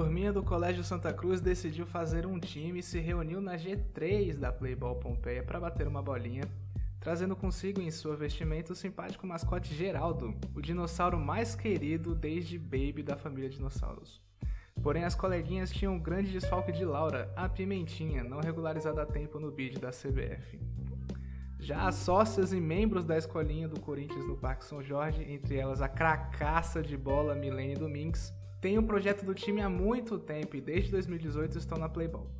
turminha do Colégio Santa Cruz decidiu fazer um time e se reuniu na G3 da Playball Pompeia para bater uma bolinha, trazendo consigo em sua vestimenta o simpático mascote Geraldo, o dinossauro mais querido desde Baby da família Dinossauros. Porém, as coleguinhas tinham um grande desfalque de Laura, a Pimentinha, não regularizada a tempo no bid da CBF. Já as sócias e membros da escolinha do Corinthians no Parque São Jorge, entre elas a cracaça de bola Milene Domingues, têm um projeto do time há muito tempo e desde 2018 estão na Playball.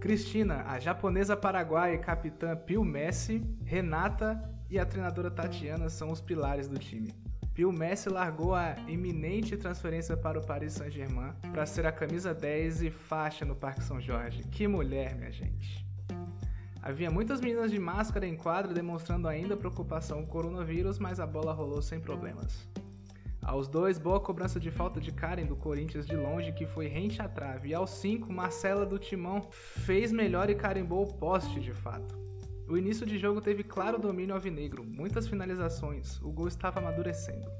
Cristina, a japonesa paraguaia e capitã Pio Messi, Renata e a treinadora Tatiana são os pilares do time. Pio Messi largou a iminente transferência para o Paris Saint-Germain para ser a camisa 10 e faixa no Parque São Jorge. Que mulher, minha gente! Havia muitas meninas de máscara em quadra demonstrando ainda preocupação com o coronavírus, mas a bola rolou sem problemas. Aos dois, boa cobrança de falta de Karen do Corinthians de longe, que foi rente à trave. E aos cinco, Marcela do Timão fez melhor e carimbou o poste de fato. O início de jogo teve claro domínio alvinegro, muitas finalizações, o gol estava amadurecendo.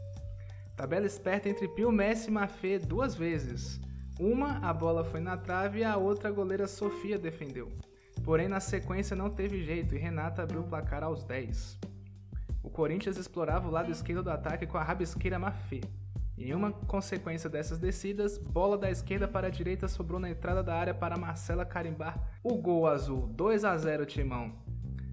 Tabela esperta entre Pio Messi e Mafê duas vezes. Uma, a bola foi na trave e a outra a goleira Sofia defendeu. Porém, na sequência não teve jeito e Renata abriu o placar aos 10. O Corinthians explorava o lado esquerdo do ataque com a rabisqueira Mafê. Em uma consequência dessas descidas, bola da esquerda para a direita sobrou na entrada da área para Marcela carimbar o gol azul, 2 a 0 Timão.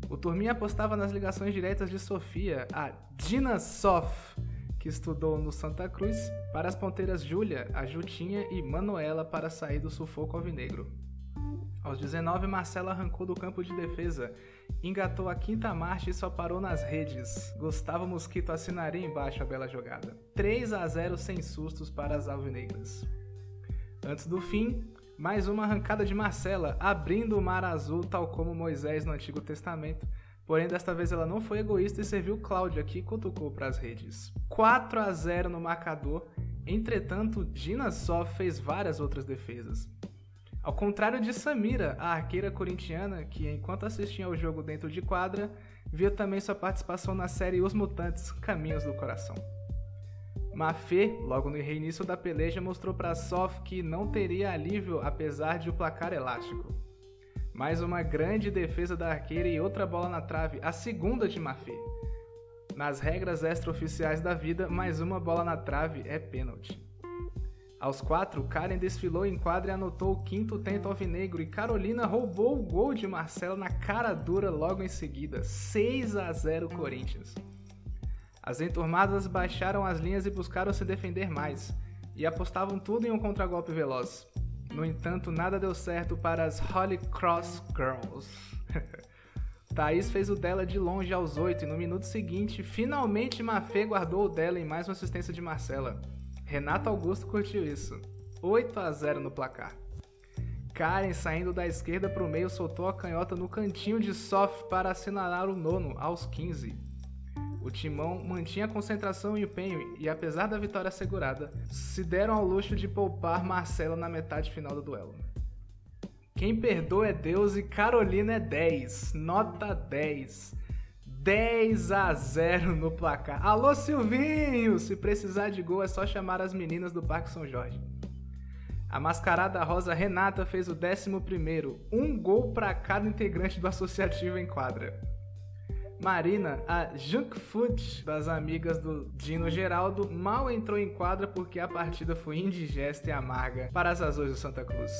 O Turminha apostava nas ligações diretas de Sofia, a Dina Sof, que estudou no Santa Cruz, para as ponteiras Júlia, a Jutinha e Manuela para sair do sufoco alvinegro. Aos 19, Marcelo arrancou do campo de defesa, engatou a quinta marcha e só parou nas redes. Gustavo Mosquito assinaria embaixo a bela jogada. 3 a 0 sem sustos para as alvinegras. Antes do fim, mais uma arrancada de Marcela, abrindo o mar azul tal como Moisés no Antigo Testamento. Porém, desta vez ela não foi egoísta e serviu Cláudia, que cutucou para as redes. 4 a 0 no marcador. Entretanto, Gina só fez várias outras defesas. Ao contrário de Samira, a arqueira corintiana, que enquanto assistia ao jogo dentro de quadra, viu também sua participação na série Os Mutantes Caminhos do Coração. Mafê, logo no reinício da peleja, mostrou para Sof que não teria alívio apesar de o placar elástico. Mais uma grande defesa da arqueira e outra bola na trave, a segunda de Mafê. Nas regras extraoficiais da vida, mais uma bola na trave é pênalti. Aos quatro, Karen desfilou em quadra e anotou o quinto tento alvinegro e Carolina roubou o gol de Marcelo na cara dura logo em seguida, 6 a 0 Corinthians. As enturmadas baixaram as linhas e buscaram se defender mais, e apostavam tudo em um contragolpe veloz. No entanto, nada deu certo para as Holy Cross Girls. Thaís fez o dela de longe aos 8 e no minuto seguinte, finalmente Mafê guardou o dela em mais uma assistência de Marcela. Renato Augusto curtiu isso. 8 a 0 no placar. Karen, saindo da esquerda para o meio, soltou a canhota no cantinho de Sof para assinalar o nono, aos 15. O timão mantinha a concentração e empenho e, apesar da vitória assegurada, se deram ao luxo de poupar Marcela na metade final do duelo. Quem perdoa é Deus e Carolina é 10, nota 10. 10 a 0 no placar. Alô Silvinho, se precisar de gol é só chamar as meninas do Parque São Jorge. A mascarada rosa Renata fez o 11 um gol para cada integrante do associativo em quadra. Marina, a junk food das amigas do Dino Geraldo, mal entrou em quadra porque a partida foi indigesta e amarga para as azuis do Santa Cruz.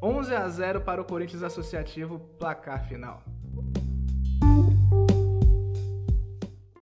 11 a 0 para o Corinthians Associativo, placar final.